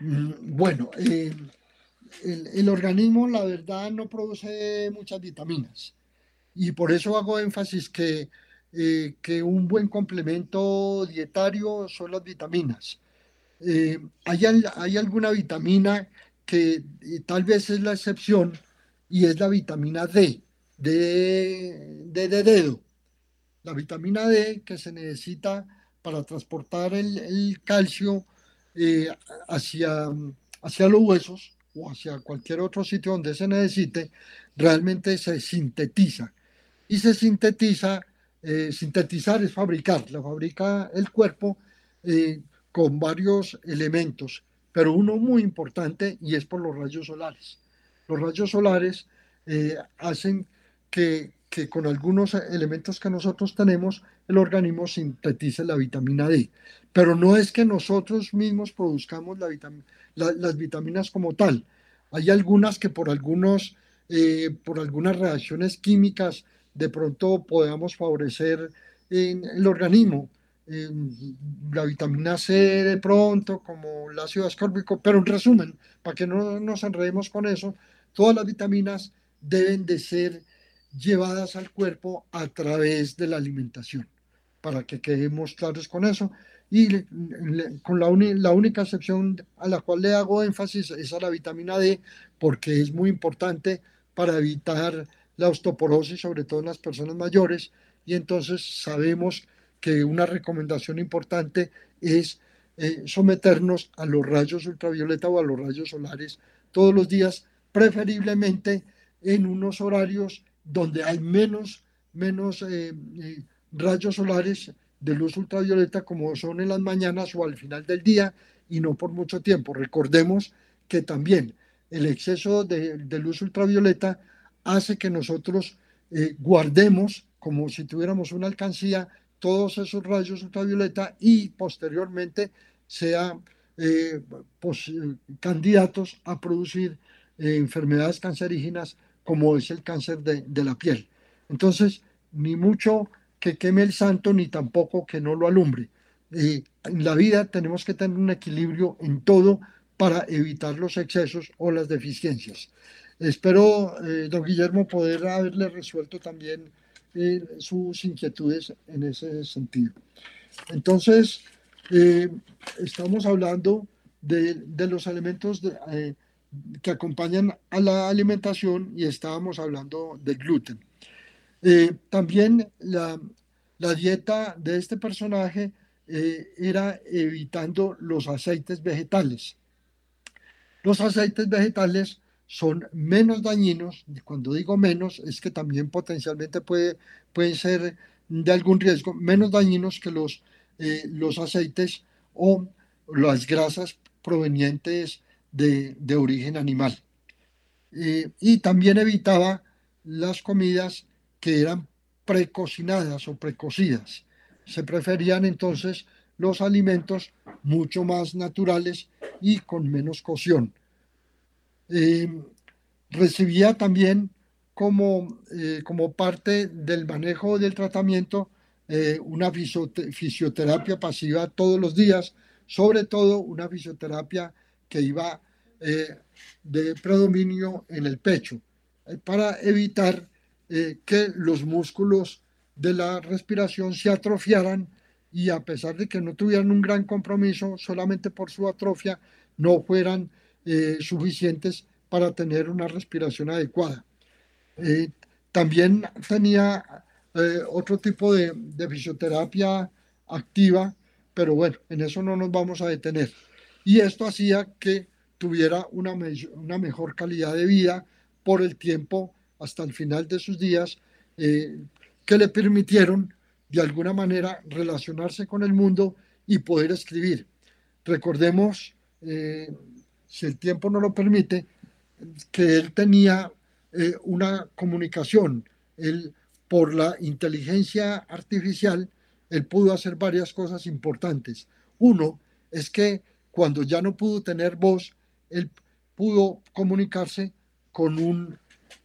Mm, bueno, eh, el, organismo, la verdad, no produce muchas vitaminas. Y por eso hago énfasis que, eh, que un buen complemento dietario son las vitaminas. Eh, hay, hay, alguna vitamina que eh, tal vez es la excepción y es la vitamina D, de, de, dedo. La vitamina D que se necesita para transportar el, calcio hacia, hacia los huesos o hacia cualquier otro sitio donde se necesite, realmente se sintetiza. Y se sintetiza, eh, sintetizar es fabricar, la fabrica el cuerpo eh, con varios elementos, pero uno muy importante y es por los rayos solares. Los rayos solares eh, hacen que, que con algunos elementos que nosotros tenemos, el organismo sintetice la vitamina D. Pero no es que nosotros mismos produzcamos la las vitaminas como tal. Hay algunas que por, algunos, eh, por algunas reacciones químicas de pronto podamos favorecer en el organismo. la vitamina C de pronto, como el ácido ascórbico, pero en resumen, para que no nos enredemos con eso, todas las vitaminas deben de ser llevadas al cuerpo a través de la alimentación, para que quedemos claros con eso. Y con la, la única excepción a la cual le hago énfasis es a la vitamina D, porque es muy importante para evitar la osteoporosis, sobre todo en las personas mayores. Y entonces sabemos que una recomendación importante es eh, someternos a los rayos ultravioleta o a los rayos solares todos los días, preferiblemente en unos horarios donde hay menos, menos eh, eh, rayos solares de luz ultravioleta como son en las mañanas o al final del día y no por mucho tiempo. Recordemos que también el exceso de, luz ultravioleta hace que nosotros eh, guardemos como si tuviéramos una alcancía todos esos rayos ultravioleta y posteriormente sean candidatos a producir enfermedades cancerígenas como es el cáncer de, la piel. Entonces, ni mucho que queme el santo, ni tampoco que no lo alumbre. en la vida tenemos que tener un equilibrio en todo para evitar los excesos o las deficiencias. Espero, eh, don Guillermo, poder haberle resuelto también eh, sus inquietudes en ese sentido. Entonces, eh, estamos hablando de, los elementos que acompañan a la alimentación y estábamos hablando del gluten. Eh, también la, dieta de este personaje eh, era evitando los aceites vegetales. Los aceites vegetales son menos dañinos, cuando digo menos es que también potencialmente puede, pueden ser de algún riesgo, menos dañinos que los, eh, los aceites o las grasas provenientes de, origen animal. Y también evitaba las comidas que eran precocinadas o precocidas. Se preferían entonces los alimentos mucho más naturales y con menos cocción. Eh, recibía también como, eh, como parte del manejo del tratamiento una fisioterapia pasiva todos los días, sobre todo una fisioterapia que iba eh, de predominio en el pecho, eh, para evitar eh, que los músculos de la respiración se atrofiaran y a pesar de que no tuvieran un gran compromiso, solamente por su atrofia, no fueran suficientes para tener una respiración adecuada. también tenía otro tipo de, de fisioterapia activa, pero bueno, en eso no nos vamos a detener y esto hacía que tuviera una, una mejor calidad de vida por el tiempo hasta el final de sus días eh, que le permitieron de alguna manera relacionarse con el mundo y poder escribir. Recordemos, eh, si el tiempo no lo permite, que él tenía eh, una comunicación. Él, por la inteligencia artificial, él pudo hacer varias cosas importantes. Uno es que cuando ya no pudo tener voz, él pudo comunicarse con, un,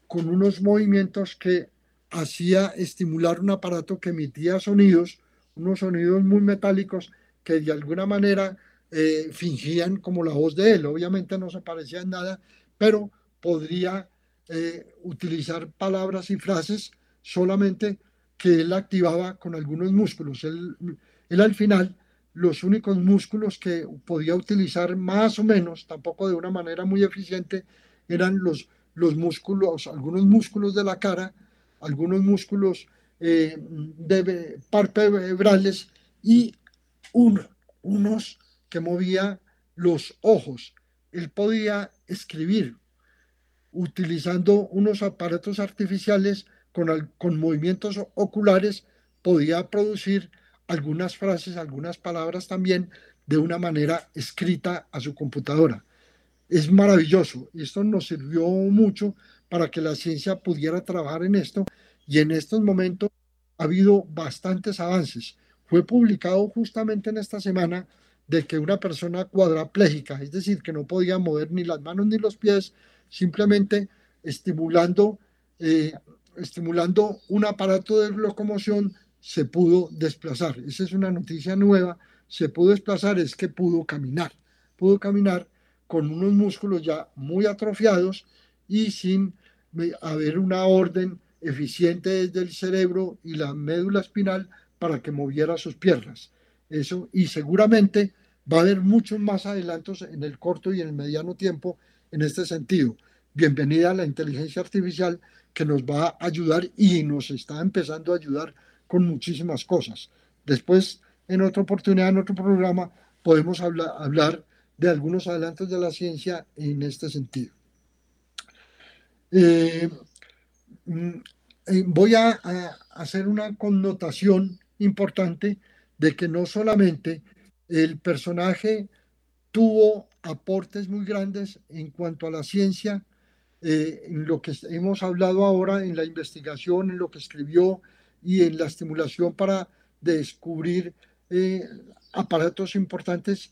con unos movimientos que hacía estimular un aparato que emitía sonidos, unos sonidos muy metálicos que de alguna manera eh, fingían como la voz de él. Obviamente no se parecía en nada, pero podría eh, utilizar palabras y frases solamente que él activaba con algunos músculos. Él, él al final los únicos músculos que podía utilizar más o menos, tampoco de una manera muy eficiente, eran los, los músculos, algunos músculos de la cara, algunos músculos eh, de parpebrales y unos que movía los ojos. Él podía escribir utilizando unos aparatos artificiales con, con movimientos oculares, podía producir algunas frases, algunas palabras también de una manera escrita a su computadora. Es maravilloso. Esto nos sirvió mucho para que la ciencia pudiera trabajar en esto y en estos momentos ha habido bastantes avances. Fue publicado justamente en esta semana de que una persona cuadraplégica, es decir, que no podía mover ni las manos ni los pies, simplemente estimulando, eh, estimulando un aparato de locomoción, se pudo desplazar. Esa es una noticia nueva. Se pudo desplazar, es que pudo caminar. Pudo caminar con unos músculos ya muy atrofiados y sin haber una orden eficiente desde el cerebro y la médula espinal para que moviera sus piernas. Eso, y seguramente va a haber muchos más adelantos en el corto y en el mediano tiempo en este sentido. Bienvenida a la inteligencia artificial que nos va a ayudar y nos está empezando a ayudar con muchísimas cosas. Después, en otra oportunidad, en otro programa, podemos hablar, hablar de algunos adelantos de la ciencia en este sentido. Eh, mm, eh, voy a, hacer una connotación importante de que no solamente el personaje tuvo aportes muy grandes en cuanto a la ciencia, eh, en lo que hemos hablado ahora, en la investigación, en lo que escribió y en la estimulación para descubrir aparatos importantes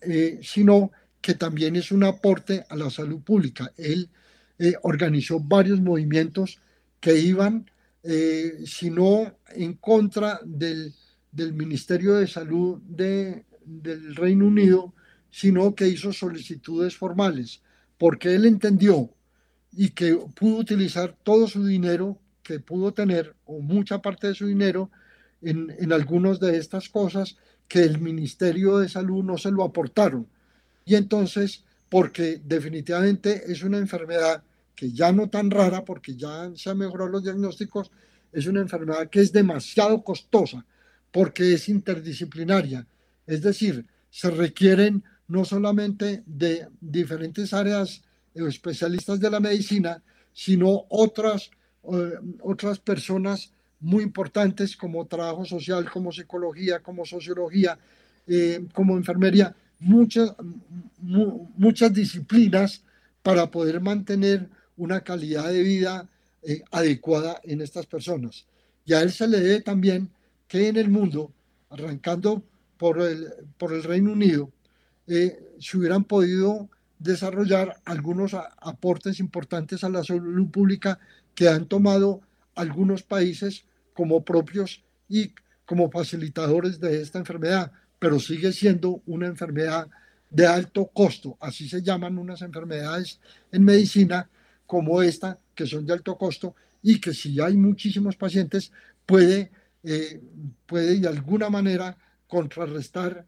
eh, sino que también es un aporte a la salud pública. Él eh, organizó varios movimientos que iban, eh, si no en contra del, Ministerio de Salud de, del Reino Unido, sino que hizo solicitudes formales, porque él entendió y que pudo utilizar todo su dinero que pudo tener, o mucha parte de su dinero, en, en algunas de estas cosas, que el Ministerio de Salud no se lo aportaron. Y entonces, porque definitivamente es una enfermedad que ya no tan rara, porque ya se han mejorado los diagnósticos, es una enfermedad que es demasiado costosa, porque es interdisciplinaria. Es decir, se requieren no solamente de diferentes áreas o especialistas de la medicina, sino otras, eh, otras personas muy importantes como trabajo social, como psicología, como sociología, eh, como enfermería, muchas, muchas disciplinas para poder mantener una calidad de vida eh, adecuada en estas personas. Y a él se le debe también que en el mundo, arrancando por el, por el Reino Unido, eh, se hubieran podido desarrollar algunos aportes importantes a la salud pública que han tomado algunos países como propios y como facilitadores de esta enfermedad, pero sigue siendo una enfermedad de alto costo. Así se llaman unas enfermedades en medicina como esta, que son de alto costo y que si hay muchísimos pacientes puede, eh, puede de alguna manera contrarrestar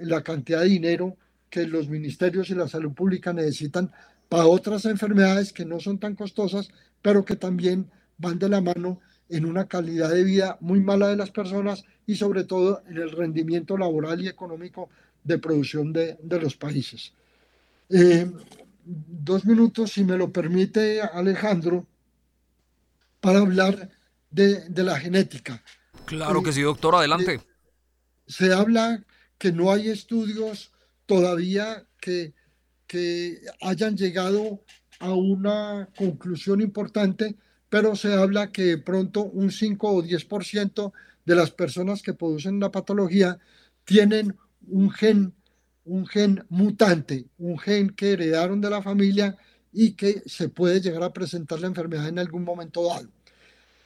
la cantidad de dinero que los ministerios y la salud pública necesitan para otras enfermedades que no son tan costosas, pero que también van de la mano en una calidad de vida muy mala de las personas y sobre todo en el rendimiento laboral y económico de producción de, los países. Eh, dos minutos, si me lo permite Alejandro, para hablar de, la genética. Claro que sí, doctor, adelante. Eh, se habla que no hay estudios todavía que, que hayan llegado a una conclusión importante pero se habla que pronto un 5 o 10% de las personas que producen la patología tienen un gen, un gen mutante, un gen que heredaron de la familia y que se puede llegar a presentar la enfermedad en algún momento dado.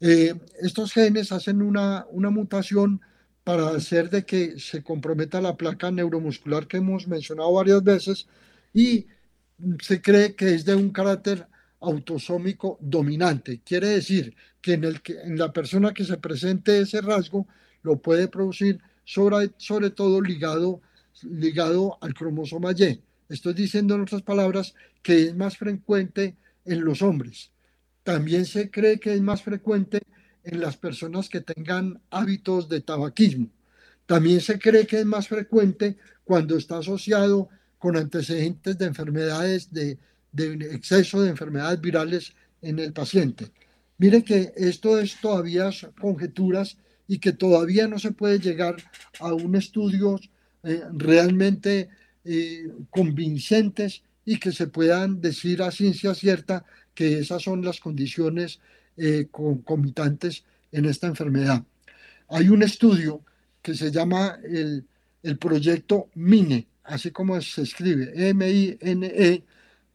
Eh, estos genes hacen una, una mutación para hacer de que se comprometa la placa neuromuscular que hemos mencionado varias veces y se cree que es de un carácter autosómico dominante. Quiere decir que en, el que en la persona que se presente ese rasgo lo puede producir sobre, sobre todo ligado, ligado al cromosoma Y. Estoy diciendo en otras palabras que es más frecuente en los hombres. También se cree que es más frecuente en las personas que tengan hábitos de tabaquismo. También se cree que es más frecuente cuando está asociado con antecedentes de enfermedades de de exceso de enfermedades virales en el paciente. Mire que esto es todavía conjeturas y que todavía no se puede llegar a un estudio eh, realmente eh, convincentes y que se puedan decir a ciencia cierta que esas son las condiciones eh, concomitantes en esta enfermedad. Hay un estudio que se llama el, el proyecto MINE, así como se escribe, M-I-N-E,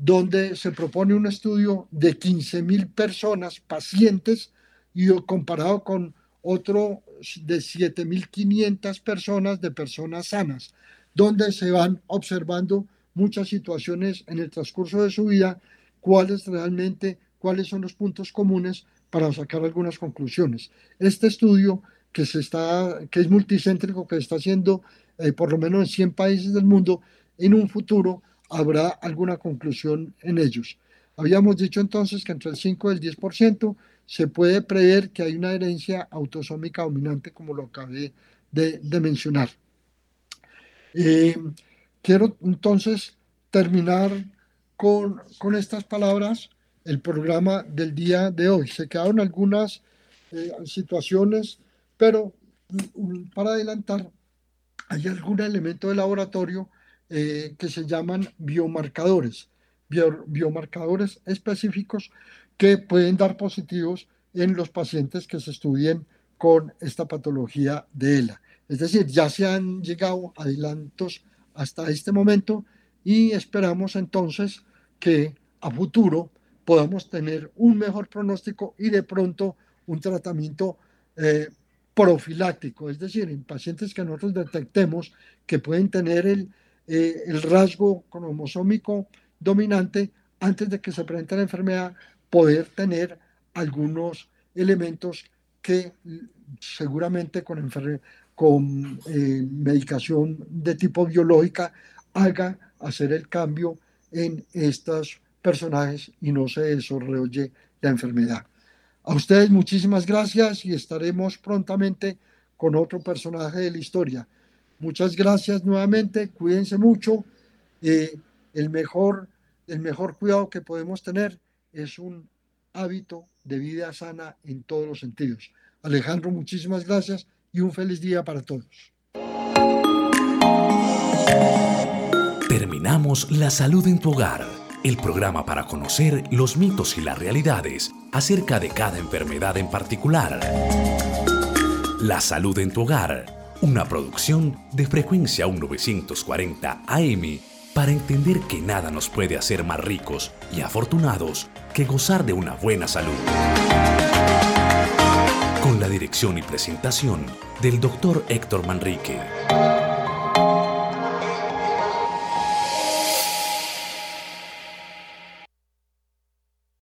donde se propone un estudio de 15.000 personas, pacientes, y comparado con otro de 7.500 personas de personas sanas, donde se van observando muchas situaciones en el transcurso de su vida, cuáles realmente, cuáles son los puntos comunes para sacar algunas conclusiones. Este estudio que, se está, que es multicéntrico, que está haciendo eh, por lo menos en 100 países del mundo, en un futuro habrá alguna conclusión en ellos. Habíamos dicho entonces que entre el 5 y el 10% se puede prever que hay una herencia autosómica dominante, como lo acabé de, mencionar. Eh, quiero entonces terminar con, con, estas palabras el programa del día de hoy. Se quedaron algunas eh, situaciones, pero mm, para adelantar, hay algún elemento de laboratorio eh, que se llaman biomarcadores, biomarcadores específicos que pueden dar positivos en los pacientes que se estudien con esta patología de ELA. Es decir, ya se han llegado adelantos hasta este momento y esperamos entonces que a futuro podamos tener un mejor pronóstico y de pronto un tratamiento eh, profiláctico, es decir, en pacientes que nosotros detectemos que pueden tener el, eh, el rasgo cromosómico dominante antes de que se presente la enfermedad, poder tener algunos elementos que seguramente con, con eh, medicación de tipo biológica haga hacer el cambio en estos personajes y no se desarrolle la enfermedad. A ustedes muchísimas gracias y estaremos prontamente con otro personaje de la historia. Muchas gracias nuevamente, cuídense mucho. Eh, el, mejor, el mejor cuidado que podemos tener es un hábito de vida sana en todos los sentidos. Alejandro, muchísimas gracias y un feliz día para todos. Terminamos La Salud en tu Hogar el programa para conocer los mitos y las realidades acerca de cada enfermedad en particular. La salud en tu hogar, una producción de frecuencia 1940 AM para entender que nada nos puede hacer más ricos y afortunados que gozar de una buena salud. Con la dirección y presentación del Dr. Héctor Manrique.